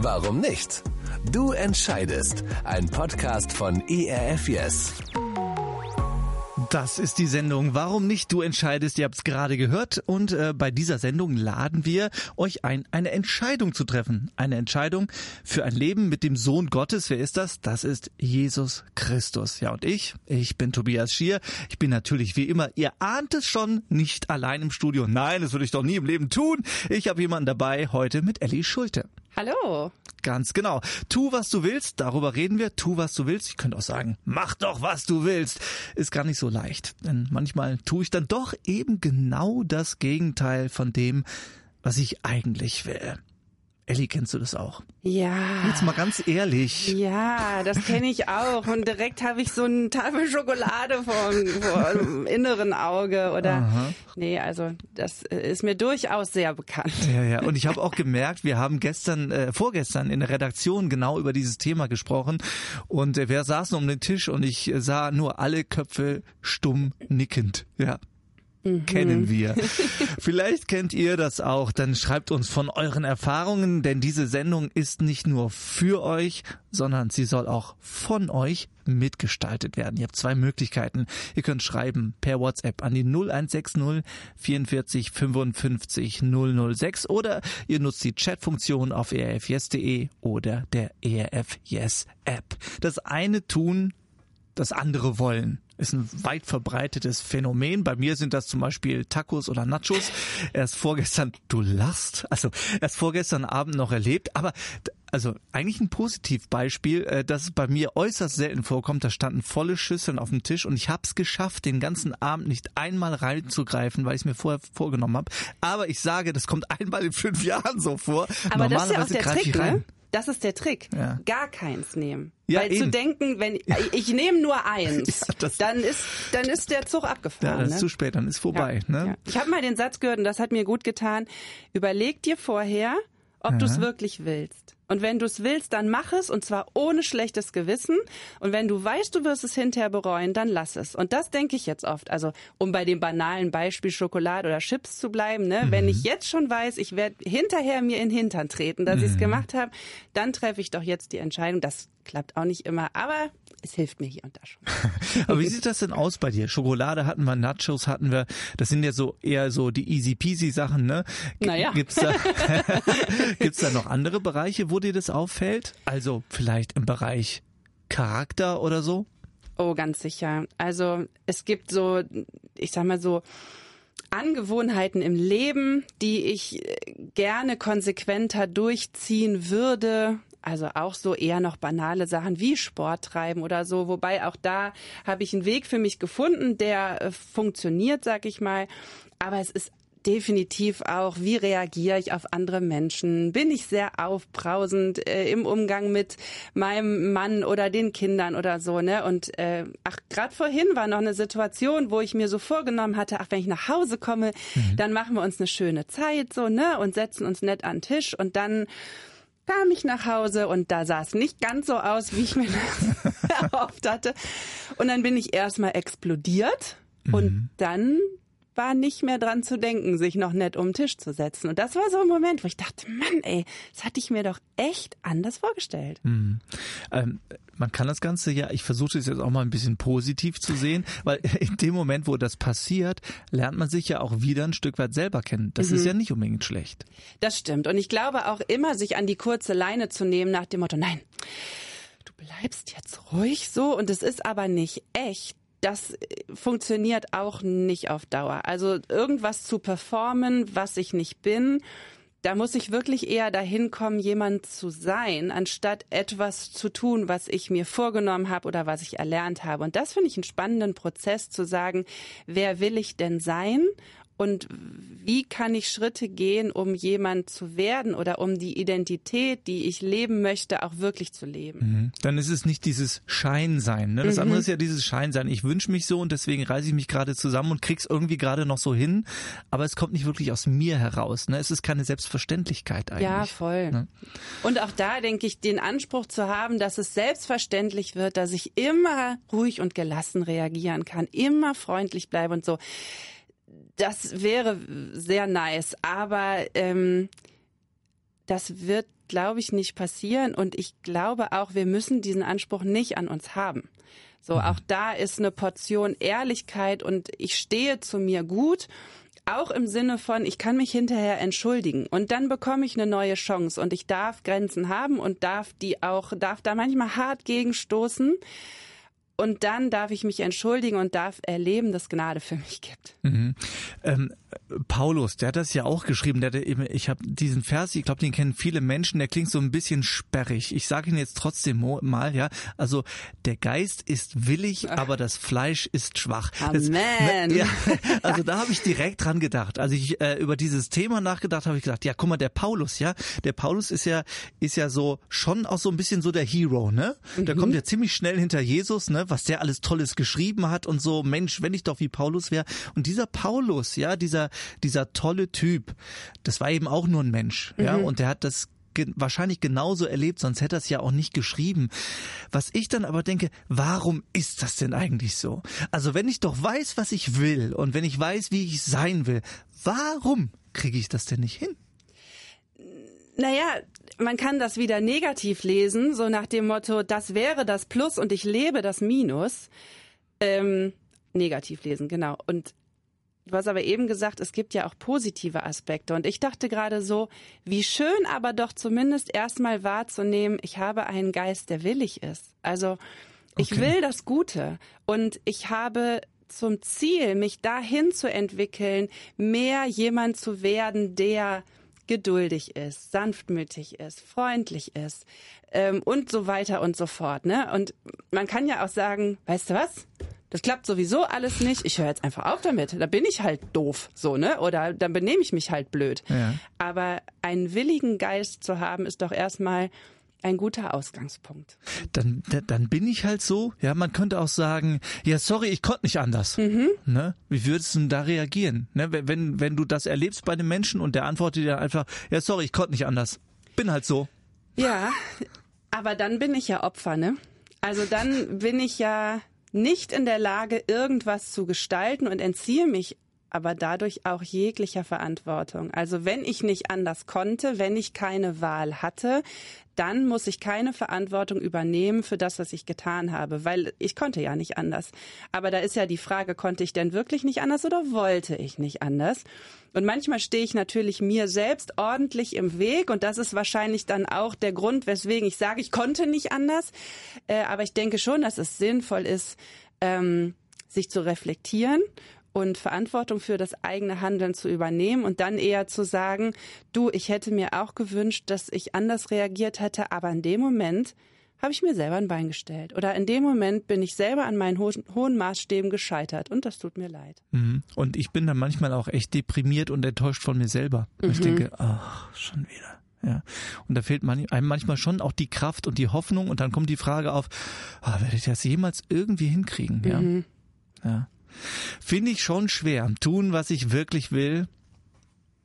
Warum nicht? Du entscheidest. Ein Podcast von ERF Yes. Das ist die Sendung. Warum nicht? Du entscheidest. Ihr habt es gerade gehört. Und äh, bei dieser Sendung laden wir euch ein, eine Entscheidung zu treffen. Eine Entscheidung für ein Leben mit dem Sohn Gottes. Wer ist das? Das ist Jesus Christus. Ja, und ich, ich bin Tobias Schier. Ich bin natürlich wie immer, ihr ahnt es schon, nicht allein im Studio. Nein, das würde ich doch nie im Leben tun. Ich habe jemanden dabei, heute mit Ellie Schulte. Hallo. Ganz genau. Tu, was du willst, darüber reden wir. Tu, was du willst. Ich könnte auch sagen, mach doch, was du willst. Ist gar nicht so leicht. Denn manchmal tue ich dann doch eben genau das Gegenteil von dem, was ich eigentlich will. Elli, kennst du das auch? Ja. Jetzt mal ganz ehrlich. Ja, das kenne ich auch. Und direkt habe ich so eine Tafel Schokolade vor, dem inneren Auge. Oder Aha. nee, also das ist mir durchaus sehr bekannt. Ja, ja. Und ich habe auch gemerkt, wir haben gestern, äh, vorgestern in der Redaktion genau über dieses Thema gesprochen. Und äh, wir saßen um den Tisch und ich sah nur alle Köpfe stumm nickend. Ja mhm. kennen wir. Vielleicht kennt ihr das auch. Dann schreibt uns von euren Erfahrungen, denn diese Sendung ist nicht nur für euch, sondern sie soll auch von euch mitgestaltet werden. Ihr habt zwei Möglichkeiten. Ihr könnt schreiben per WhatsApp an die 0160 44 55 006 oder ihr nutzt die Chatfunktion auf erfyes.de oder der ERF Yes App. Das eine tun, das andere wollen ist ein weit verbreitetes Phänomen. Bei mir sind das zum Beispiel Tacos oder Nachos. Erst vorgestern, du lachst, also erst vorgestern Abend noch erlebt, aber also eigentlich ein Positivbeispiel, äh, dass es bei mir äußerst selten vorkommt. Da standen volle Schüsseln auf dem Tisch und ich habe es geschafft, den ganzen Abend nicht einmal reinzugreifen, weil ich es mir vorher vorgenommen habe. Aber ich sage, das kommt einmal in fünf Jahren so vor. Aber das ist ja auch der Trick, ne? Das ist der Trick. Ja. Gar keins nehmen. Ja, Weil eben. zu denken, wenn ich, ich nehme nur eins, ja, dann ist dann ist der Zug abgefahren. Ja, das ist ne? zu spät, dann ist vorbei. Ja, ne? Ich habe mal den Satz gehört und das hat mir gut getan. Überleg dir vorher, ob du es wirklich willst. Und wenn du es willst, dann mach es und zwar ohne schlechtes Gewissen. Und wenn du weißt, du wirst es hinterher bereuen, dann lass es. Und das denke ich jetzt oft. Also um bei dem banalen Beispiel Schokolade oder Chips zu bleiben, ne? Mhm. wenn ich jetzt schon weiß, ich werde hinterher mir in den Hintern treten, dass mhm. ich es gemacht habe, dann treffe ich doch jetzt die Entscheidung. Das klappt auch nicht immer, aber es hilft mir hier und da schon. aber wie sieht das denn aus bei dir? Schokolade hatten wir, Nachos hatten wir. Das sind ja so eher so die easy peasy Sachen, ne? Naja. Gibt's da, gibt's da noch andere Bereiche, wo dir das auffällt? Also vielleicht im Bereich Charakter oder so? Oh, ganz sicher. Also es gibt so, ich sag mal so, Angewohnheiten im Leben, die ich gerne konsequenter durchziehen würde, also auch so eher noch banale Sachen wie Sport treiben oder so. Wobei auch da habe ich einen Weg für mich gefunden, der äh, funktioniert, sag ich mal. Aber es ist definitiv auch, wie reagiere ich auf andere Menschen? Bin ich sehr aufbrausend äh, im Umgang mit meinem Mann oder den Kindern oder so, ne? Und äh, ach, gerade vorhin war noch eine Situation, wo ich mir so vorgenommen hatte, ach, wenn ich nach Hause komme, mhm. dann machen wir uns eine schöne Zeit, so, ne? Und setzen uns nett an den Tisch und dann kam ich nach Hause und da sah es nicht ganz so aus, wie ich mir das erhofft hatte. Und dann bin ich erstmal explodiert mhm. und dann war nicht mehr dran zu denken, sich noch nett um den Tisch zu setzen. Und das war so ein Moment, wo ich dachte, Mann, ey, das hatte ich mir doch echt anders vorgestellt. Mhm. Ähm, man kann das Ganze ja, ich versuche es jetzt auch mal ein bisschen positiv zu sehen, weil in dem Moment, wo das passiert, lernt man sich ja auch wieder ein Stück weit selber kennen. Das mhm. ist ja nicht unbedingt schlecht. Das stimmt. Und ich glaube auch immer, sich an die kurze Leine zu nehmen nach dem Motto, nein, du bleibst jetzt ruhig so und es ist aber nicht echt das äh, funktioniert auch nicht auf Dauer. Also irgendwas zu performen, was ich nicht bin, da muss ich wirklich eher dahin kommen, jemand zu sein, anstatt etwas zu tun, was ich mir vorgenommen habe oder was ich erlernt habe. Und das finde ich einen spannenden Prozess zu sagen, wer will ich denn sein und wie kann ich Schritte gehen, um jemand zu werden oder um die Identität, die ich leben möchte, auch wirklich zu leben. Mhm. Dann ist es nicht dieses Scheinsein. Ne? Das mhm. andere ist ja dieses Scheinsein. Ich wünsche mich so und deswegen reiße ich mich gerade zusammen und krieg's irgendwie gerade noch so hin, aber es kommt nicht wirklich aus mir heraus. Ne? Es ist keine Selbstverständlichkeit eigentlich. Ja, voll. Ne? Und auch da denke ich, den Anspruch zu haben, dass es selbstverständlich wird, dass ich immer ruhig und gelassen reagieren kann, immer freundlich bleibe und so das wäre sehr nice, aber ähm, das wird, glaube ich, nicht passieren. Und ich glaube auch, wir müssen diesen Anspruch nicht an uns haben. So, mhm. auch da ist eine Portion Ehrlichkeit und ich stehe zu mir gut. Auch im Sinne von, ich kann mich hinterher entschuldigen und dann bekomme ich eine neue Chance und ich darf Grenzen haben und darf die auch, darf da manchmal hart gegenstoßen. Und dann darf ich mich entschuldigen und darf erleben, dass Gnade für mich gibt. Mhm. Ähm, Paulus, der hat das ja auch geschrieben. Der eben, ich habe diesen Vers, ich glaube, den kennen viele Menschen. Der klingt so ein bisschen sperrig. Ich sage ihn jetzt trotzdem mal, ja. Also der Geist ist willig, Ach. aber das Fleisch ist schwach. Amen. Das, ja, also da habe ich direkt dran gedacht. Als ich äh, über dieses Thema nachgedacht habe, ich gesagt, ja, guck mal, der Paulus, ja, der Paulus ist ja ist ja so schon auch so ein bisschen so der Hero, ne? Mhm. Der kommt ja ziemlich schnell hinter Jesus, ne? Was der alles Tolles geschrieben hat und so. Mensch, wenn ich doch wie Paulus wäre. Und dieser Paulus, ja, dieser dieser tolle Typ, das war eben auch nur ein Mensch, mhm. ja, und der hat das wahrscheinlich genauso erlebt, sonst hätte er es ja auch nicht geschrieben. Was ich dann aber denke, warum ist das denn eigentlich so? Also wenn ich doch weiß, was ich will und wenn ich weiß, wie ich sein will, warum kriege ich das denn nicht hin? Naja, man kann das wieder negativ lesen, so nach dem Motto, das wäre das Plus und ich lebe das Minus. Ähm, negativ lesen, genau. Und Du hast aber eben gesagt, es gibt ja auch positive Aspekte. Und ich dachte gerade so, wie schön aber doch zumindest erstmal wahrzunehmen, ich habe einen Geist, der willig ist. Also ich okay. will das Gute und ich habe zum Ziel, mich dahin zu entwickeln, mehr jemand zu werden, der geduldig ist, sanftmütig ist, freundlich ist ähm, und so weiter und so fort. Ne? Und man kann ja auch sagen, weißt du was? Das klappt sowieso alles nicht. Ich höre jetzt einfach auf damit. Da bin ich halt doof, so, ne? Oder dann benehme ich mich halt blöd. Ja. Aber einen willigen Geist zu haben, ist doch erstmal ein guter Ausgangspunkt. Dann, dann bin ich halt so. Ja, man könnte auch sagen, ja, sorry, ich konnte nicht anders. Mhm. Ne? Wie würdest du denn da reagieren? Ne? Wenn, wenn du das erlebst bei einem Menschen und der antwortet dir einfach, ja, sorry, ich konnte nicht anders. Bin halt so. Ja, aber dann bin ich ja Opfer, ne? Also dann bin ich ja nicht in der Lage, irgendwas zu gestalten und entziehe mich aber dadurch auch jeglicher Verantwortung. Also wenn ich nicht anders konnte, wenn ich keine Wahl hatte, dann muss ich keine Verantwortung übernehmen für das, was ich getan habe, weil ich konnte ja nicht anders. Aber da ist ja die Frage, konnte ich denn wirklich nicht anders oder wollte ich nicht anders? Und manchmal stehe ich natürlich mir selbst ordentlich im Weg und das ist wahrscheinlich dann auch der Grund, weswegen ich sage, ich konnte nicht anders. Äh, aber ich denke schon, dass es sinnvoll ist, ähm, sich zu reflektieren und Verantwortung für das eigene Handeln zu übernehmen und dann eher zu sagen, du, ich hätte mir auch gewünscht, dass ich anders reagiert hätte, aber in dem Moment habe ich mir selber ein Bein gestellt. Oder in dem Moment bin ich selber an meinen ho hohen Maßstäben gescheitert und das tut mir leid. Mhm. Und ich bin dann manchmal auch echt deprimiert und enttäuscht von mir selber. Mhm. Ich denke, ach, schon wieder. Ja. Und da fehlt man, einem manchmal schon auch die Kraft und die Hoffnung und dann kommt die Frage auf, oh, werde ich das jemals irgendwie hinkriegen? Ja. Mhm. ja. Finde ich schon schwer. Tun, was ich wirklich will.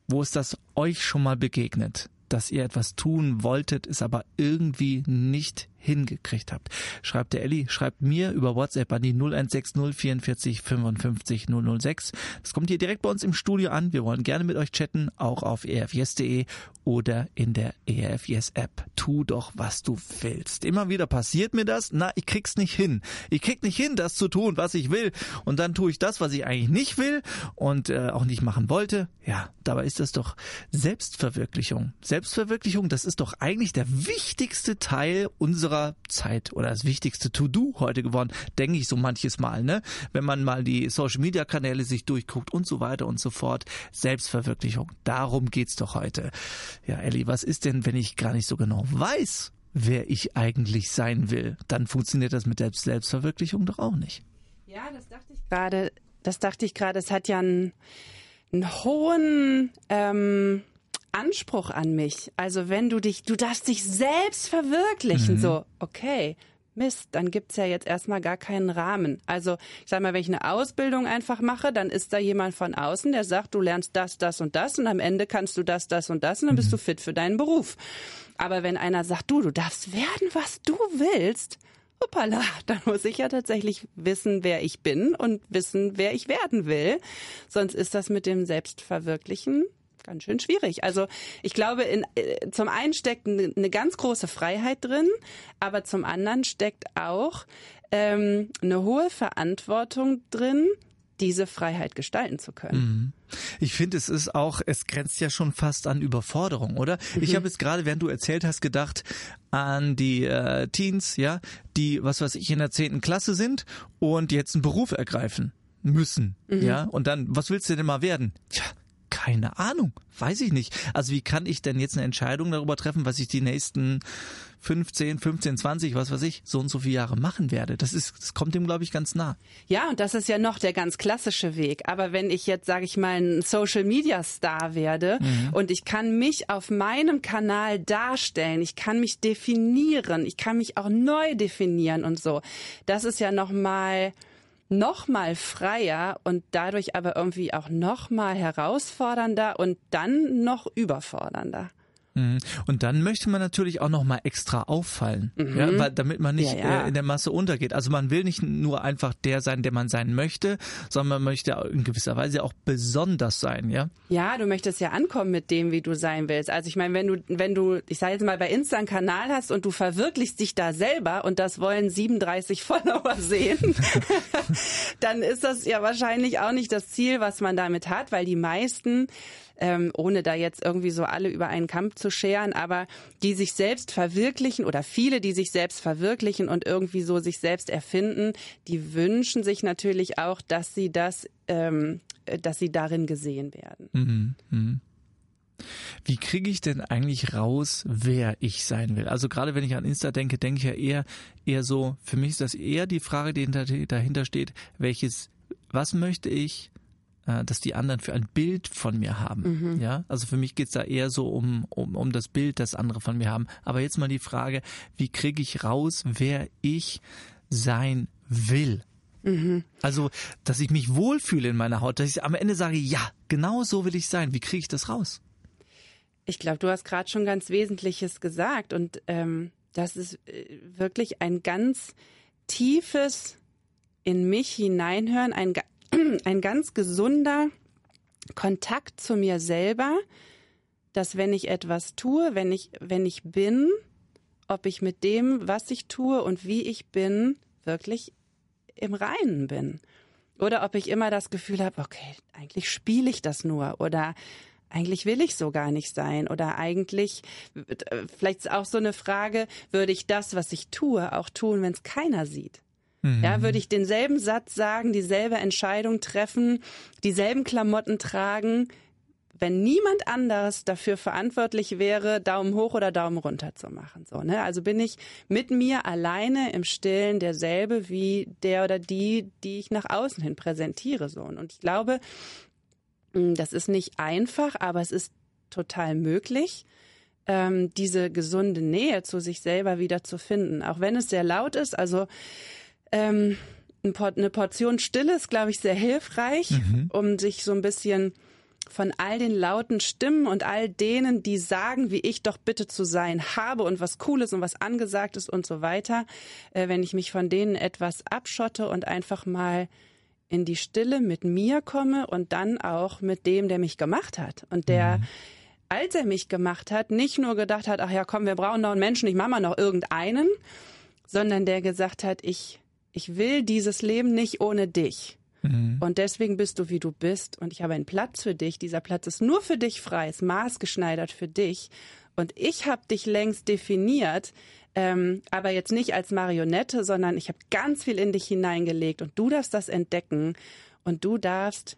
Wo ist das euch schon mal begegnet? Dass ihr etwas tun wolltet, es aber irgendwie nicht hingekriegt habt. Schreibt der Elli, schreibt mir über WhatsApp an die 0160 44 55 006. Das kommt hier direkt bei uns im Studio an. Wir wollen gerne mit euch chatten, auch auf erfjes.de oder in der ERFS App. Tu doch, was du willst. Immer wieder passiert mir das. Na, ich krieg's nicht hin. Ich krieg nicht hin, das zu tun, was ich will. Und dann tue ich das, was ich eigentlich nicht will und äh, auch nicht machen wollte. Ja, dabei ist das doch Selbstverwirklichung. Selbstverwirklichung, das ist doch eigentlich der wichtigste Teil unserer Zeit oder das wichtigste To-Do heute geworden, denke ich so manches Mal, ne? Wenn man mal die Social Media Kanäle sich durchguckt und so weiter und so fort. Selbstverwirklichung. Darum geht's doch heute. Ja, Elli, was ist denn, wenn ich gar nicht so genau weiß, wer ich eigentlich sein will? Dann funktioniert das mit der Selbstverwirklichung doch auch nicht. Ja, das dachte ich gerade. Das dachte ich gerade. Es hat ja einen, einen hohen ähm, Anspruch an mich. Also wenn du dich, du darfst dich selbst verwirklichen. Mhm. So, okay, Mist, dann gibt's ja jetzt erstmal gar keinen Rahmen. Also ich sag mal, wenn ich eine Ausbildung einfach mache, dann ist da jemand von außen, der sagt, du lernst das, das und das und am Ende kannst du das, das und das und dann bist du mhm. fit für deinen Beruf. Aber wenn einer sagt, du, du darfst werden, was du willst, hoppala, dann muss ich ja tatsächlich wissen, wer ich bin und wissen, wer ich werden will. Sonst ist das mit dem Selbstverwirklichen ganz schön schwierig. Also ich glaube, in, äh, zum einen steckt eine ganz große Freiheit drin, aber zum anderen steckt auch ähm, eine hohe Verantwortung drin, diese Freiheit gestalten zu können. Mhm. Ich finde, es ist auch, es grenzt ja schon fast an Überforderung, oder? Mhm. Ich habe jetzt gerade, während du erzählt hast, gedacht an die äh, Teens, ja, die, was weiß ich, in der zehnten Klasse sind und jetzt einen Beruf ergreifen müssen, mhm. ja. Und dann, was willst du denn mal werden? Tja, keine Ahnung, weiß ich nicht. Also wie kann ich denn jetzt eine Entscheidung darüber treffen, was ich die nächsten 15, 15, 20, was weiß ich, so und so viele Jahre machen werde? Das ist, das kommt dem, glaube ich, ganz nah. Ja, und das ist ja noch der ganz klassische Weg. Aber wenn ich jetzt, sage ich mal, ein Social Media Star werde mhm. und ich kann mich auf meinem Kanal darstellen, ich kann mich definieren, ich kann mich auch neu definieren und so. Das ist ja noch mal noch mal freier und dadurch aber irgendwie auch noch mal herausfordernder und dann noch überfordernder. Mhm. Und dann möchte man natürlich auch noch mal extra auffallen, mhm. ja, weil, damit man nicht ja, ja. Äh, in der Masse untergeht. Also man will nicht nur einfach der sein, der man sein möchte, sondern man möchte in gewisser Weise auch besonders sein, ja? Ja, du möchtest ja ankommen mit dem, wie du sein willst. Also ich meine, wenn du, wenn du, ich sage jetzt mal, bei Insta einen Kanal hast und du verwirklichst dich da selber und das wollen 37 Follower sehen, dann ist das ja wahrscheinlich auch nicht das Ziel, was man damit hat, weil die meisten ähm, ohne da jetzt irgendwie so alle über einen Kampf zu scheren, aber die sich selbst verwirklichen oder viele, die sich selbst verwirklichen und irgendwie so sich selbst erfinden, die wünschen sich natürlich auch, dass sie das, ähm, dass sie darin gesehen werden. Mhm, mh. Wie kriege ich denn eigentlich raus, wer ich sein will? Also gerade wenn ich an Insta denke, denke ich ja eher eher so, für mich ist das eher die Frage, die dahinter steht, welches, was möchte ich, äh, dass die anderen für ein Bild von mir haben. Mhm. Ja, also für mich geht's da eher so um, um, um das Bild, das andere von mir haben. Aber jetzt mal die Frage, wie kriege ich raus, wer ich sein will? Mhm. Also, dass ich mich wohlfühle in meiner Haut, dass ich am Ende sage, ja, genau so will ich sein. Wie kriege ich das raus? Ich glaube, du hast gerade schon ganz Wesentliches gesagt und ähm, das ist äh, wirklich ein ganz tiefes in mich hineinhören, ein ein ganz gesunder Kontakt zu mir selber, dass wenn ich etwas tue, wenn ich, wenn ich bin, ob ich mit dem, was ich tue und wie ich bin, wirklich im Reinen bin. Oder ob ich immer das Gefühl habe, okay, eigentlich spiele ich das nur oder eigentlich will ich so gar nicht sein oder eigentlich, vielleicht ist auch so eine Frage, würde ich das, was ich tue, auch tun, wenn es keiner sieht? Ja, würde ich denselben Satz sagen, dieselbe Entscheidung treffen, dieselben Klamotten tragen, wenn niemand anders dafür verantwortlich wäre, Daumen hoch oder Daumen runter zu machen. So, ne? Also bin ich mit mir alleine im Stillen derselbe wie der oder die, die ich nach außen hin präsentiere. So. Und ich glaube, hm, das ist nicht einfach, aber es ist total möglich, ähm, diese gesunde Nähe zu sich selber wieder zu finden. Auch wenn es sehr laut ist. Also ähm, eine Portion Stille ist, glaube ich, sehr hilfreich, mhm. um sich so ein bisschen von all den lauten Stimmen und all denen, die sagen, wie ich doch bitte zu sein habe und was cool ist und was angesagt ist und so weiter, äh, wenn ich mich von denen etwas abschotte und einfach mal in die Stille mit mir komme und dann auch mit dem, der mich gemacht hat und der mhm. als er mich gemacht hat, nicht nur gedacht hat, ach ja, komm, wir brauchen noch einen Menschen, ich mache mal noch irgendeinen, sondern der gesagt hat, ich ich will dieses Leben nicht ohne dich. Mhm. Und deswegen bist du, wie du bist. Und ich habe einen Platz für dich. Dieser Platz ist nur für dich frei, ist maßgeschneidert für dich. Und ich habe dich längst definiert, ähm, aber jetzt nicht als Marionette, sondern ich habe ganz viel in dich hineingelegt. Und du darfst das entdecken. Und du darfst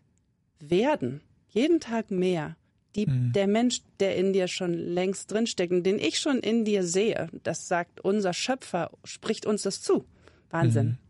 werden. Jeden Tag mehr. Die, mhm. Der Mensch, der in dir schon längst drinsteckt und den ich schon in dir sehe, das sagt unser Schöpfer, spricht uns das zu. Wahnsinn. Mhm.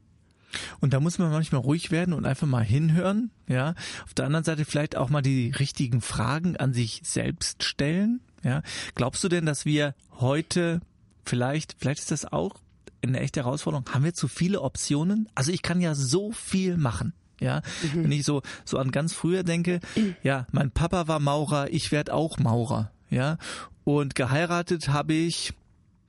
Und da muss man manchmal ruhig werden und einfach mal hinhören, ja. Auf der anderen Seite vielleicht auch mal die richtigen Fragen an sich selbst stellen, ja. Glaubst du denn, dass wir heute vielleicht, vielleicht ist das auch eine echte Herausforderung, haben wir zu viele Optionen? Also ich kann ja so viel machen. Ja, mhm. wenn ich so so an ganz früher denke, ja, mein Papa war Maurer, ich werde auch Maurer, ja, und geheiratet habe ich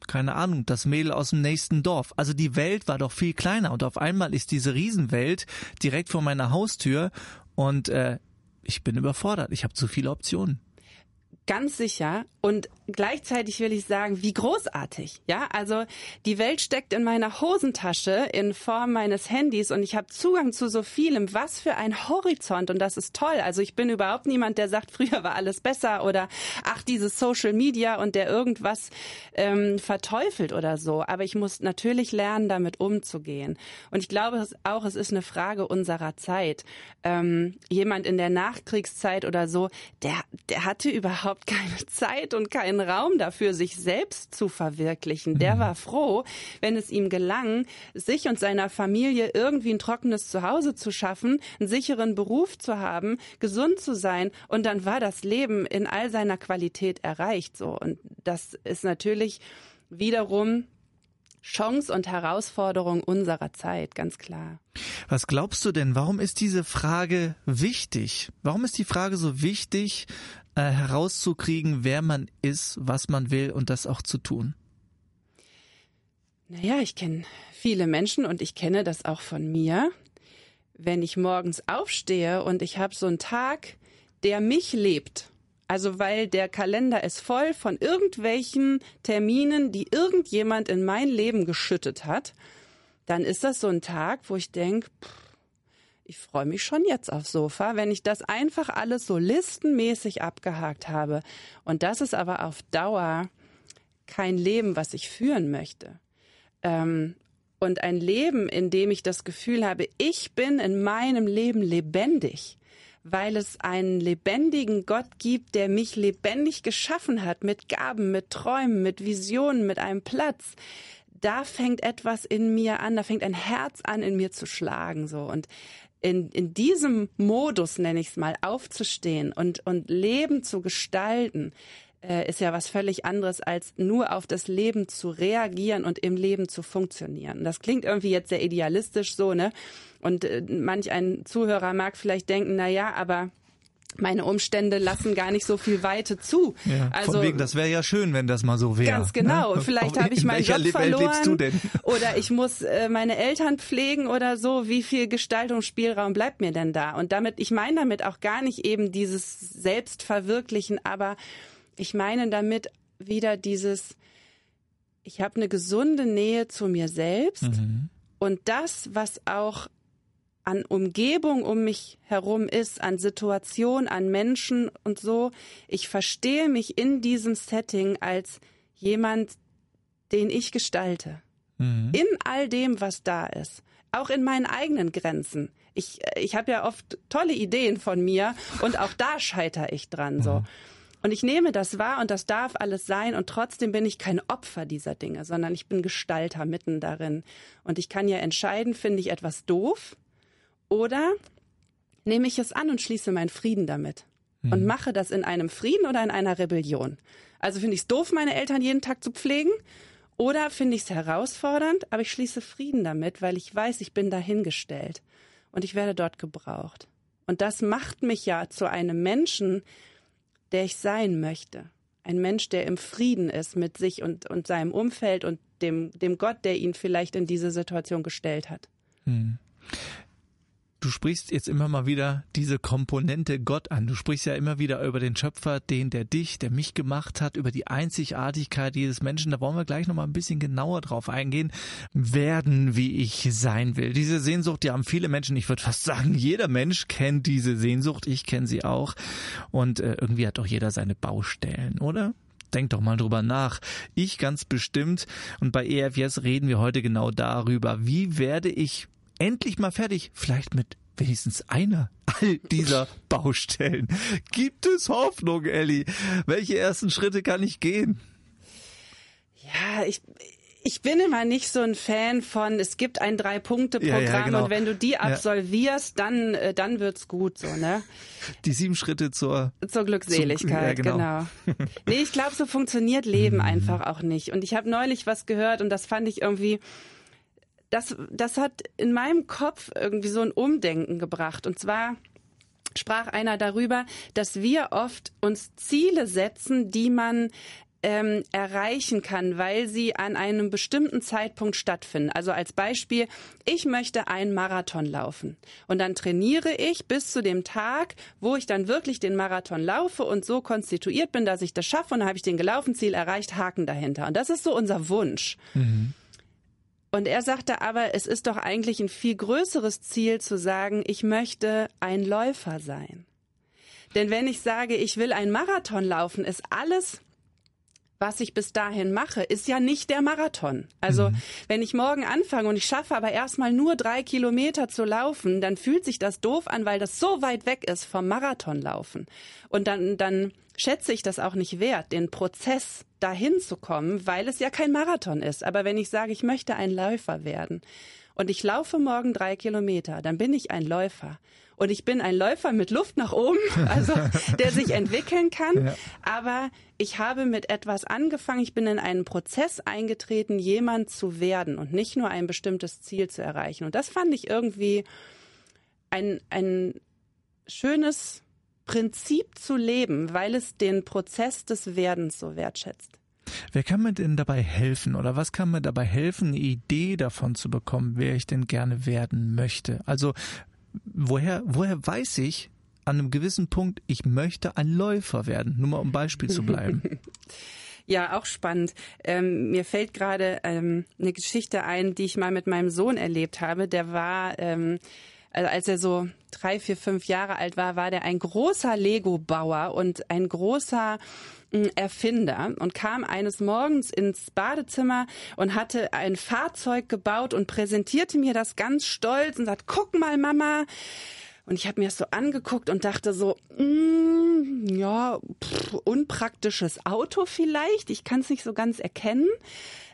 keine Ahnung, das Mädel aus dem nächsten Dorf. Also die Welt war doch viel kleiner und auf einmal ist diese Riesenwelt direkt vor meiner Haustür und äh, ich bin überfordert. Ich habe zu viele Optionen. Ganz sicher. Und gleichzeitig will ich sagen, wie großartig. Ja, also die Welt steckt in meiner Hosentasche in Form meines Handys und ich habe Zugang zu so vielem. Was für ein Horizont und das ist toll. Also ich bin überhaupt niemand, der sagt, früher war alles besser oder ach dieses Social Media und der irgendwas ähm, verteufelt oder so. Aber ich muss natürlich lernen, damit umzugehen. Und ich glaube auch, es ist eine Frage unserer Zeit. Ähm, jemand in der Nachkriegszeit oder so, der, der hatte überhaupt überhaupt keine Zeit und keinen Raum dafür, sich selbst zu verwirklichen. Der mhm. war froh, wenn es ihm gelang, sich und seiner Familie irgendwie ein trockenes Zuhause zu schaffen, einen sicheren Beruf zu haben, gesund zu sein und dann war das Leben in all seiner Qualität erreicht so und das ist natürlich wiederum Chance und Herausforderung unserer Zeit, ganz klar. Was glaubst du denn, warum ist diese Frage wichtig? Warum ist die Frage so wichtig, äh, herauszukriegen, wer man ist, was man will und das auch zu tun? Naja, ich kenne viele Menschen und ich kenne das auch von mir. Wenn ich morgens aufstehe und ich habe so einen Tag, der mich lebt, also weil der Kalender ist voll von irgendwelchen Terminen, die irgendjemand in mein Leben geschüttet hat, dann ist das so ein Tag, wo ich denke, ich freue mich schon jetzt aufs Sofa, wenn ich das einfach alles so listenmäßig abgehakt habe. Und das ist aber auf Dauer kein Leben, was ich führen möchte. Ähm, und ein Leben, in dem ich das Gefühl habe, ich bin in meinem Leben lebendig, weil es einen lebendigen Gott gibt, der mich lebendig geschaffen hat, mit Gaben, mit Träumen, mit Visionen, mit einem Platz. Da fängt etwas in mir an, da fängt ein Herz an, in mir zu schlagen, so. Und in, in diesem Modus, nenne ich es mal, aufzustehen und, und Leben zu gestalten, äh, ist ja was völlig anderes, als nur auf das Leben zu reagieren und im Leben zu funktionieren. Das klingt irgendwie jetzt sehr idealistisch so, ne? Und äh, manch ein Zuhörer mag vielleicht denken, na ja, aber meine Umstände lassen gar nicht so viel Weite zu. Ja, also von wegen, das wäre ja schön, wenn das mal so wäre. Ganz genau. Ne? Vielleicht habe ich meinen Job verloren oder ich muss äh, meine Eltern pflegen oder so. Wie viel Gestaltungsspielraum bleibt mir denn da? Und damit, ich meine damit auch gar nicht eben dieses Selbstverwirklichen, aber ich meine damit wieder dieses, ich habe eine gesunde Nähe zu mir selbst mhm. und das, was auch an Umgebung um mich herum ist, an Situation, an Menschen und so. Ich verstehe mich in diesem Setting als jemand, den ich gestalte. Mhm. In all dem, was da ist. Auch in meinen eigenen Grenzen. Ich, ich habe ja oft tolle Ideen von mir und auch da scheitere ich dran so. Mhm. Und ich nehme das wahr und das darf alles sein und trotzdem bin ich kein Opfer dieser Dinge, sondern ich bin Gestalter mitten darin. Und ich kann ja entscheiden, finde ich etwas doof oder nehme ich es an und schließe meinen Frieden damit mhm. und mache das in einem Frieden oder in einer Rebellion. Also finde ich es doof, meine Eltern jeden Tag zu pflegen oder finde ich es herausfordernd, aber ich schließe Frieden damit, weil ich weiß, ich bin dahingestellt und ich werde dort gebraucht. Und das macht mich ja zu einem Menschen, der ich sein möchte. Ein Mensch, der im Frieden ist mit sich und, und seinem Umfeld und dem, dem Gott, der ihn vielleicht in diese Situation gestellt hat. Hm. Du sprichst jetzt immer mal wieder diese Komponente Gott an. Du sprichst ja immer wieder über den Schöpfer, den, der dich, der mich gemacht hat, über die Einzigartigkeit jedes Menschen. Da wollen wir gleich noch mal ein bisschen genauer drauf eingehen. Werden, wie ich sein will. Diese Sehnsucht, die haben viele Menschen. Ich würde fast sagen, jeder Mensch kennt diese Sehnsucht. Ich kenne sie auch. Und äh, irgendwie hat doch jeder seine Baustellen, oder? Denk doch mal drüber nach. Ich ganz bestimmt. Und bei EFS reden wir heute genau darüber. Wie werde ich endlich mal fertig. Vielleicht mit wenigstens einer all dieser Baustellen. Gibt es Hoffnung, Elli? Welche ersten Schritte kann ich gehen? Ja, ich, ich bin immer nicht so ein Fan von, es gibt ein Drei-Punkte-Programm ja, ja, genau. und wenn du die absolvierst, ja. dann, äh, dann wird's gut, so, ne? Die sieben Schritte zur, zur Glückseligkeit, zum, genau. genau. nee, ich glaube, so funktioniert Leben mhm. einfach auch nicht. Und ich habe neulich was gehört und das fand ich irgendwie, das, das hat in meinem Kopf irgendwie so ein Umdenken gebracht. Und zwar sprach einer darüber, dass wir oft uns Ziele setzen, die man ähm, erreichen kann, weil sie an einem bestimmten Zeitpunkt stattfinden. Also als Beispiel, ich möchte einen Marathon laufen und dann trainiere ich bis zu dem Tag, wo ich dann wirklich den Marathon laufe und so konstituiert bin, dass ich das schaffe und dann habe ich den gelaufen, Ziel erreicht, Haken dahinter. Und das ist so unser Wunsch. Mhm. Und er sagte aber, es ist doch eigentlich ein viel größeres Ziel zu sagen, ich möchte ein Läufer sein. Denn wenn ich sage, ich will einen Marathon laufen, ist alles was ich bis dahin mache, ist ja nicht der Marathon. Also mhm. wenn ich morgen anfange und ich schaffe aber erstmal nur drei Kilometer zu laufen, dann fühlt sich das doof an, weil das so weit weg ist vom Marathonlaufen. Und dann, dann schätze ich das auch nicht wert, den Prozess dahin zu kommen, weil es ja kein Marathon ist. Aber wenn ich sage, ich möchte ein Läufer werden und ich laufe morgen drei Kilometer, dann bin ich ein Läufer. Und ich bin ein Läufer mit Luft nach oben, also der sich entwickeln kann. Ja. Aber ich habe mit etwas angefangen. Ich bin in einen Prozess eingetreten, jemand zu werden und nicht nur ein bestimmtes Ziel zu erreichen. Und das fand ich irgendwie ein, ein schönes Prinzip zu leben, weil es den Prozess des Werdens so wertschätzt. Wer kann mir denn dabei helfen oder was kann mir dabei helfen, eine Idee davon zu bekommen, wer ich denn gerne werden möchte? Also woher, woher weiß ich an einem gewissen Punkt, ich möchte ein Läufer werden? Nur mal um Beispiel zu bleiben. Ja, auch spannend. Ähm, mir fällt gerade ähm, eine Geschichte ein, die ich mal mit meinem Sohn erlebt habe. Der war ähm, also als er so drei, vier, fünf Jahre alt war, war der ein großer Lego-Bauer und ein großer hm, Erfinder und kam eines Morgens ins Badezimmer und hatte ein Fahrzeug gebaut und präsentierte mir das ganz stolz und sagt, guck mal, Mama. Und ich habe mir das so angeguckt und dachte so, mm, ja, pff, unpraktisches Auto vielleicht. Ich kann es nicht so ganz erkennen.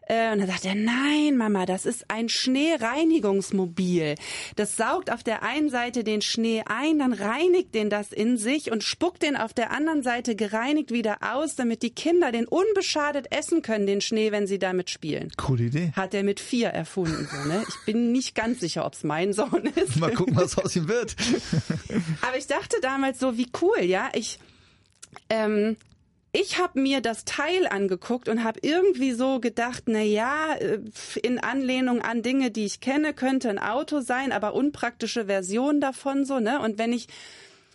Äh, und dann sagt er, nein, Mama, das ist ein Schneereinigungsmobil. Das saugt auf der einen Seite den Schnee ein, dann reinigt den das in sich und spuckt den auf der anderen Seite gereinigt wieder aus, damit die Kinder den unbeschadet essen können, den Schnee, wenn sie damit spielen. Coole Idee. Hat er mit vier erfunden. So, ne? Ich bin nicht ganz sicher, ob es mein Sohn ist. Mal gucken, was aus ihm wird. Aber ich dachte damals so, wie cool, ja. Ich ähm, ich habe mir das Teil angeguckt und habe irgendwie so gedacht, na ja, äh, in Anlehnung an Dinge, die ich kenne, könnte ein Auto sein, aber unpraktische Version davon so, ne? Und wenn ich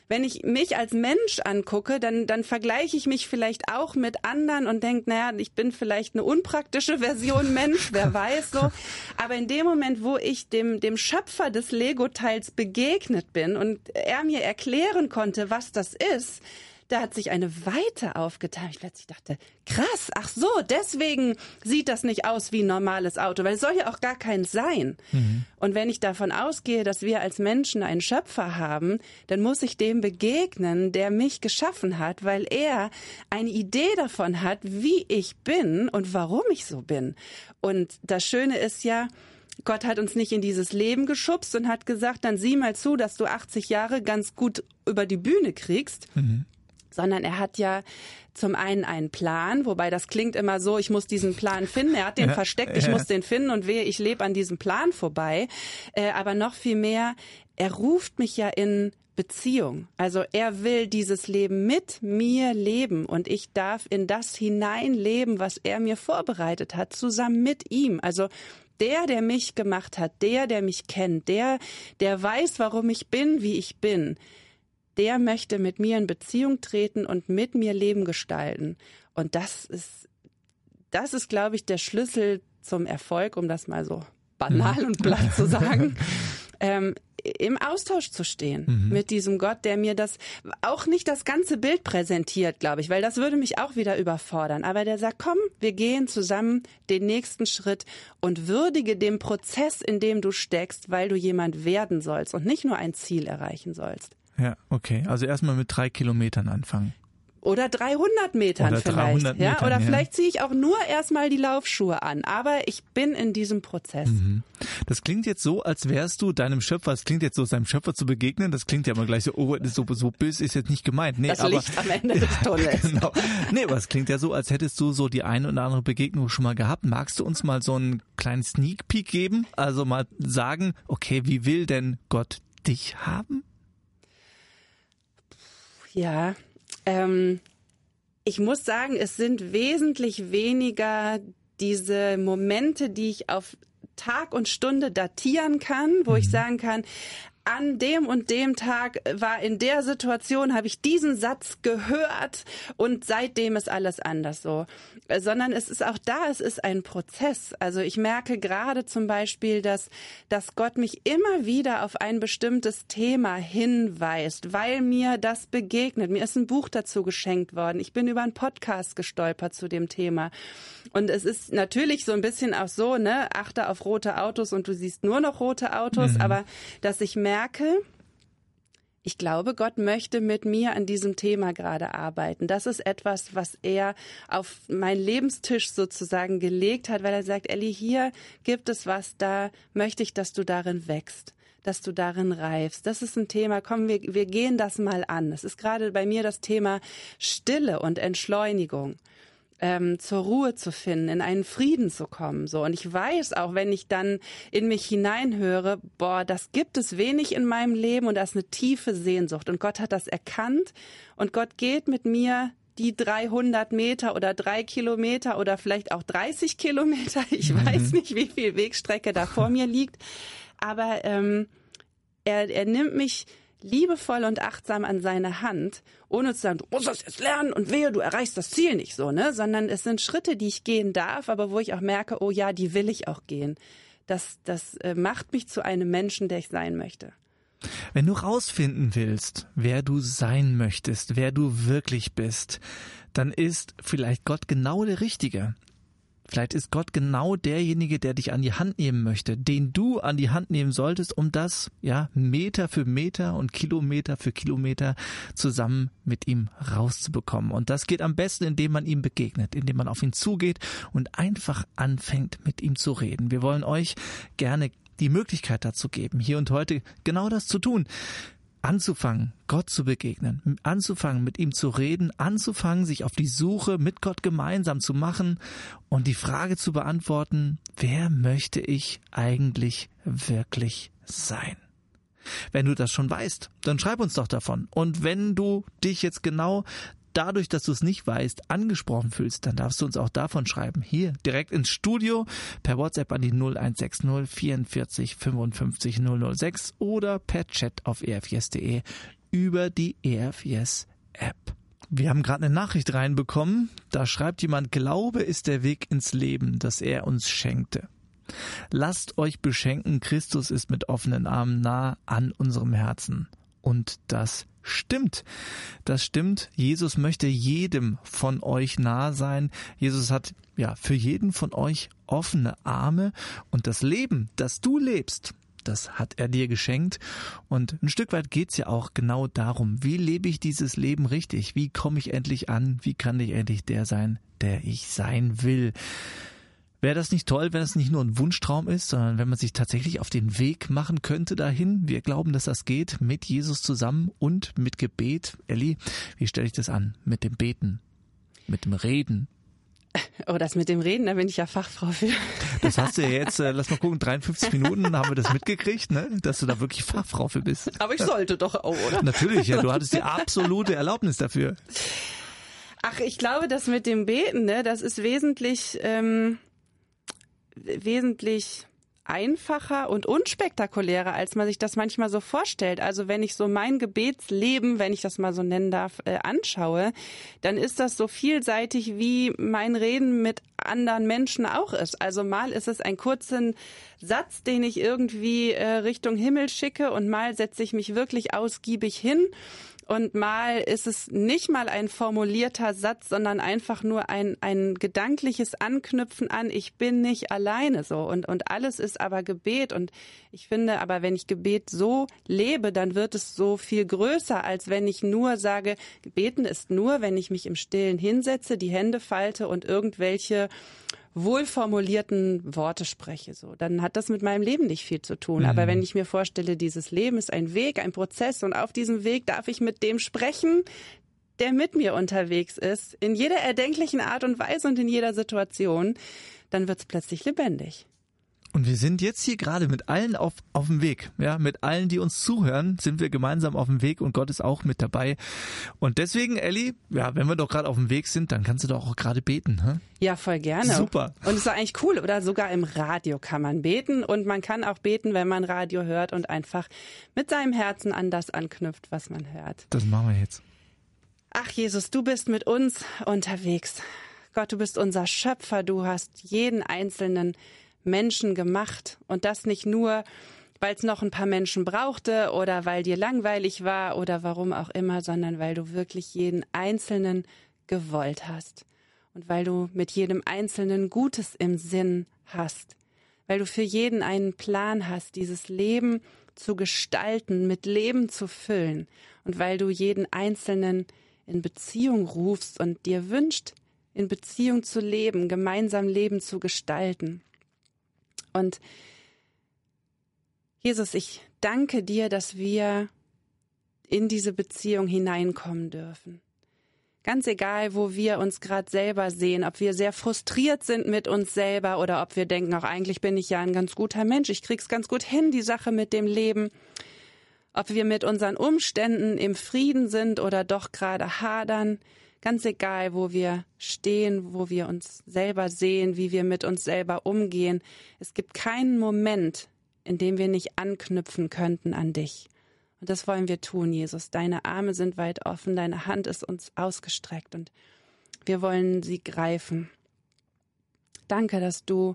wenn ich mich als Mensch angucke, dann, dann vergleiche ich mich vielleicht auch mit anderen und denke, naja, ich bin vielleicht eine unpraktische Version Mensch, wer weiß so. Aber in dem Moment, wo ich dem, dem Schöpfer des Lego-Teils begegnet bin und er mir erklären konnte, was das ist, da hat sich eine Weite aufgetan. Ich plötzlich dachte, krass, ach so, deswegen sieht das nicht aus wie ein normales Auto, weil es soll ja auch gar kein sein. Mhm. Und wenn ich davon ausgehe, dass wir als Menschen einen Schöpfer haben, dann muss ich dem begegnen, der mich geschaffen hat, weil er eine Idee davon hat, wie ich bin und warum ich so bin. Und das Schöne ist ja, Gott hat uns nicht in dieses Leben geschubst und hat gesagt, dann sieh mal zu, dass du 80 Jahre ganz gut über die Bühne kriegst. Mhm sondern er hat ja zum einen einen Plan, wobei das klingt immer so, ich muss diesen Plan finden. Er hat den ja, versteckt, ich ja. muss den finden und wehe, ich lebe an diesem Plan vorbei. Äh, aber noch viel mehr, er ruft mich ja in Beziehung. Also er will dieses Leben mit mir leben und ich darf in das hineinleben, was er mir vorbereitet hat, zusammen mit ihm. Also der, der mich gemacht hat, der, der mich kennt, der, der weiß, warum ich bin, wie ich bin, der möchte mit mir in Beziehung treten und mit mir Leben gestalten. Und das ist, das ist, glaube ich, der Schlüssel zum Erfolg, um das mal so banal und platt zu sagen. Ähm, im Austausch zu stehen mhm. mit diesem Gott, der mir das auch nicht das ganze Bild präsentiert, glaube ich, weil das würde mich auch wieder überfordern. Aber der sagt, komm, wir gehen zusammen den nächsten Schritt und würdige den Prozess, in dem du steckst, weil du jemand werden sollst und nicht nur ein Ziel erreichen sollst. Ja, okay. Also erstmal mit drei Kilometern anfangen. Oder 300 Metern oder vielleicht. 300 Metern, ja, oder ja. vielleicht ziehe ich auch nur erstmal die Laufschuhe an. Aber ich bin in diesem Prozess. Mhm. Das klingt jetzt so, als wärst du deinem Schöpfer, es klingt jetzt so, seinem Schöpfer zu begegnen. Das klingt ja immer gleich so, oh, so, so böse ist jetzt nicht gemeint. Nee, das aber, Licht am Ende des Tunnels. genau. Nee, aber es klingt ja so, als hättest du so die eine oder andere Begegnung schon mal gehabt. Magst du uns mal so einen kleinen Sneak Peek geben? Also mal sagen, okay, wie will denn Gott dich haben? Ja, ähm, ich muss sagen, es sind wesentlich weniger diese Momente, die ich auf Tag und Stunde datieren kann, wo ich mhm. sagen kann, an dem und dem Tag war in der Situation, habe ich diesen Satz gehört und seitdem ist alles anders so. Sondern es ist auch da, es ist ein Prozess. Also ich merke gerade zum Beispiel, dass, dass Gott mich immer wieder auf ein bestimmtes Thema hinweist, weil mir das begegnet. Mir ist ein Buch dazu geschenkt worden. Ich bin über einen Podcast gestolpert zu dem Thema. Und es ist natürlich so ein bisschen auch so, ne, achte auf rote Autos und du siehst nur noch rote Autos, mhm. aber dass ich merke, ich glaube, Gott möchte mit mir an diesem Thema gerade arbeiten. Das ist etwas, was er auf meinen Lebenstisch sozusagen gelegt hat, weil er sagt, Elli, hier gibt es was, da möchte ich, dass du darin wächst dass du darin reifst. Das ist ein Thema, komm, wir, wir gehen das mal an. Es ist gerade bei mir das Thema Stille und Entschleunigung ähm, zur Ruhe zu finden, in einen Frieden zu kommen. So und ich weiß auch, wenn ich dann in mich hineinhöre, boah, das gibt es wenig in meinem Leben und da ist eine tiefe Sehnsucht und Gott hat das erkannt und Gott geht mit mir die 300 Meter oder drei Kilometer oder vielleicht auch 30 Kilometer. Ich mhm. weiß nicht, wie viel Wegstrecke da vor mir liegt, aber ähm, er, er nimmt mich liebevoll und achtsam an seine Hand, ohne zu sagen, du musst das jetzt lernen und wehe, du erreichst das Ziel nicht so, ne? Sondern es sind Schritte, die ich gehen darf, aber wo ich auch merke, oh ja, die will ich auch gehen. Das, das äh, macht mich zu einem Menschen, der ich sein möchte. Wenn du rausfinden willst, wer du sein möchtest, wer du wirklich bist, dann ist vielleicht Gott genau der Richtige. Vielleicht ist Gott genau derjenige, der dich an die Hand nehmen möchte, den du an die Hand nehmen solltest, um das, ja, Meter für Meter und Kilometer für Kilometer zusammen mit ihm rauszubekommen. Und das geht am besten, indem man ihm begegnet, indem man auf ihn zugeht und einfach anfängt, mit ihm zu reden. Wir wollen euch gerne die Möglichkeit dazu geben, hier und heute genau das zu tun anzufangen, Gott zu begegnen, anzufangen, mit ihm zu reden, anzufangen, sich auf die Suche mit Gott gemeinsam zu machen und die Frage zu beantworten, wer möchte ich eigentlich wirklich sein? Wenn du das schon weißt, dann schreib uns doch davon. Und wenn du dich jetzt genau dadurch, dass du es nicht weißt, angesprochen fühlst, dann darfst du uns auch davon schreiben. Hier direkt ins Studio per WhatsApp an die 0160 44 55 006 oder per Chat auf erfs.de über die ERFS App. Wir haben gerade eine Nachricht reinbekommen. Da schreibt jemand, Glaube ist der Weg ins Leben, das er uns schenkte. Lasst euch beschenken, Christus ist mit offenen Armen nah an unserem Herzen. Und das stimmt. Das stimmt. Jesus möchte jedem von euch nah sein. Jesus hat ja für jeden von euch offene Arme und das Leben, das du lebst, das hat er dir geschenkt. Und ein Stück weit geht's ja auch genau darum, wie lebe ich dieses Leben richtig? Wie komme ich endlich an? Wie kann ich endlich der sein, der ich sein will? Wäre das nicht toll, wenn es nicht nur ein Wunschtraum ist, sondern wenn man sich tatsächlich auf den Weg machen könnte dahin? Wir glauben, dass das geht mit Jesus zusammen und mit Gebet. Elli, wie stelle ich das an? Mit dem Beten, mit dem Reden. Oh, das mit dem Reden, da bin ich ja Fachfrau für. Das hast du ja jetzt, äh, lass mal gucken, 53 Minuten haben wir das mitgekriegt, ne? dass du da wirklich Fachfrau für bist. Aber ich sollte doch auch, oder? Natürlich, ja, du hattest die absolute Erlaubnis dafür. Ach, ich glaube, das mit dem Beten, ne, das ist wesentlich ähm, wesentlich einfacher und unspektakulärer, als man sich das manchmal so vorstellt. Also wenn ich so mein Gebetsleben, wenn ich das mal so nennen darf, äh, anschaue, dann ist das so vielseitig, wie mein Reden mit anderen Menschen auch ist. Also mal ist es ein kurzen Satz, den ich irgendwie äh, Richtung Himmel schicke und mal setze ich mich wirklich ausgiebig hin und mal ist es nicht mal ein formulierter Satz, sondern einfach nur ein, ein gedankliches Anknüpfen an, ich bin nicht alleine so. Und, und alles ist aber Gebet. Und ich finde aber, wenn ich Gebet so lebe, dann wird es so viel größer, als wenn ich nur sage, beten ist nur, wenn ich mich im Stillen hinsetze, die Hände falte und irgendwelche wohlformulierten Worte spreche, so, dann hat das mit meinem Leben nicht viel zu tun. Mhm. Aber wenn ich mir vorstelle, dieses Leben ist ein Weg, ein Prozess und auf diesem Weg darf ich mit dem sprechen, der mit mir unterwegs ist, in jeder erdenklichen Art und Weise und in jeder Situation, dann wird es plötzlich lebendig. Und wir sind jetzt hier gerade mit allen auf, auf dem Weg. Ja, mit allen, die uns zuhören, sind wir gemeinsam auf dem Weg und Gott ist auch mit dabei. Und deswegen, Elli, ja, wenn wir doch gerade auf dem Weg sind, dann kannst du doch auch gerade beten. Hä? Ja, voll gerne. Super. Und es ist eigentlich cool, oder sogar im Radio kann man beten und man kann auch beten, wenn man Radio hört und einfach mit seinem Herzen an das anknüpft, was man hört. Das machen wir jetzt. Ach Jesus, du bist mit uns unterwegs. Gott, du bist unser Schöpfer, du hast jeden einzelnen Menschen gemacht. Und das nicht nur, weil es noch ein paar Menschen brauchte oder weil dir langweilig war oder warum auch immer, sondern weil du wirklich jeden Einzelnen gewollt hast. Und weil du mit jedem Einzelnen Gutes im Sinn hast, weil du für jeden einen Plan hast, dieses Leben zu gestalten, mit Leben zu füllen. Und weil du jeden Einzelnen in Beziehung rufst und dir wünscht, in Beziehung zu leben, gemeinsam Leben zu gestalten. Und Jesus, ich danke dir, dass wir in diese Beziehung hineinkommen dürfen. Ganz egal, wo wir uns gerade selber sehen, ob wir sehr frustriert sind mit uns selber oder ob wir denken, auch eigentlich bin ich ja ein ganz guter Mensch, ich krieg's ganz gut hin, die Sache mit dem Leben. Ob wir mit unseren Umständen im Frieden sind oder doch gerade hadern, ganz egal, wo wir stehen, wo wir uns selber sehen, wie wir mit uns selber umgehen. Es gibt keinen Moment, in dem wir nicht anknüpfen könnten an dich. Und das wollen wir tun, Jesus. Deine Arme sind weit offen, deine Hand ist uns ausgestreckt und wir wollen sie greifen. Danke, dass du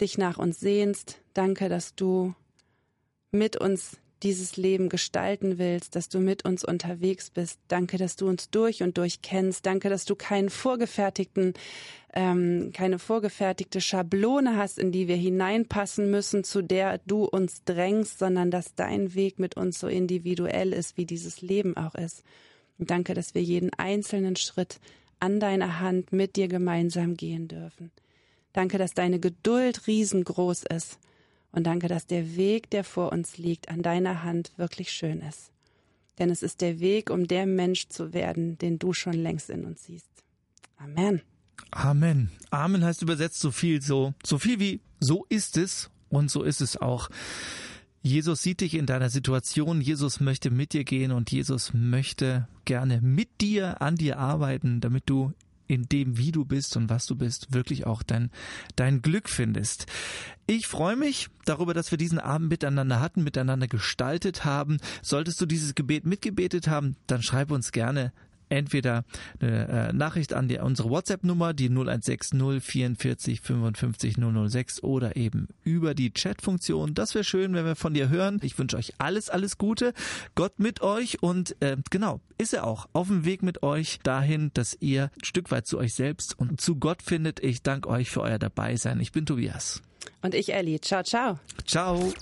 dich nach uns sehnst. Danke, dass du mit uns dieses Leben gestalten willst, dass du mit uns unterwegs bist. Danke, dass du uns durch und durch kennst. Danke, dass du keinen vorgefertigten, ähm, keine vorgefertigte Schablone hast, in die wir hineinpassen müssen, zu der du uns drängst, sondern dass dein Weg mit uns so individuell ist, wie dieses Leben auch ist. Und danke, dass wir jeden einzelnen Schritt an deiner Hand mit dir gemeinsam gehen dürfen. Danke, dass deine Geduld riesengroß ist und danke, dass der Weg, der vor uns liegt, an deiner Hand wirklich schön ist. Denn es ist der Weg, um der Mensch zu werden, den du schon längst in uns siehst. Amen. Amen. Amen heißt übersetzt so viel so, so viel wie so ist es und so ist es auch. Jesus sieht dich in deiner Situation, Jesus möchte mit dir gehen und Jesus möchte gerne mit dir an dir arbeiten, damit du in dem, wie du bist und was du bist, wirklich auch dein, dein Glück findest. Ich freue mich darüber, dass wir diesen Abend miteinander hatten, miteinander gestaltet haben. Solltest du dieses Gebet mitgebetet haben, dann schreib uns gerne entweder eine äh, Nachricht an die, unsere WhatsApp-Nummer, die 0160 44 55 006 oder eben über die Chat-Funktion. Das wäre schön, wenn wir von dir hören. Ich wünsche euch alles, alles Gute. Gott mit euch und äh, genau, ist er auch auf dem Weg mit euch dahin, dass ihr ein Stück weit zu euch selbst und zu Gott findet. Ich danke euch für euer Dabeisein. Ich bin Tobias. Und ich, Ellie. Ciao, ciao. Ciao.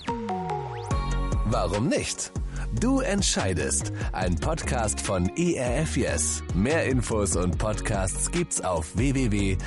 Warum nicht? Du entscheidest. Ein Podcast von ERF Yes. Mehr Infos und Podcasts gibt's auf www.erfyes.de.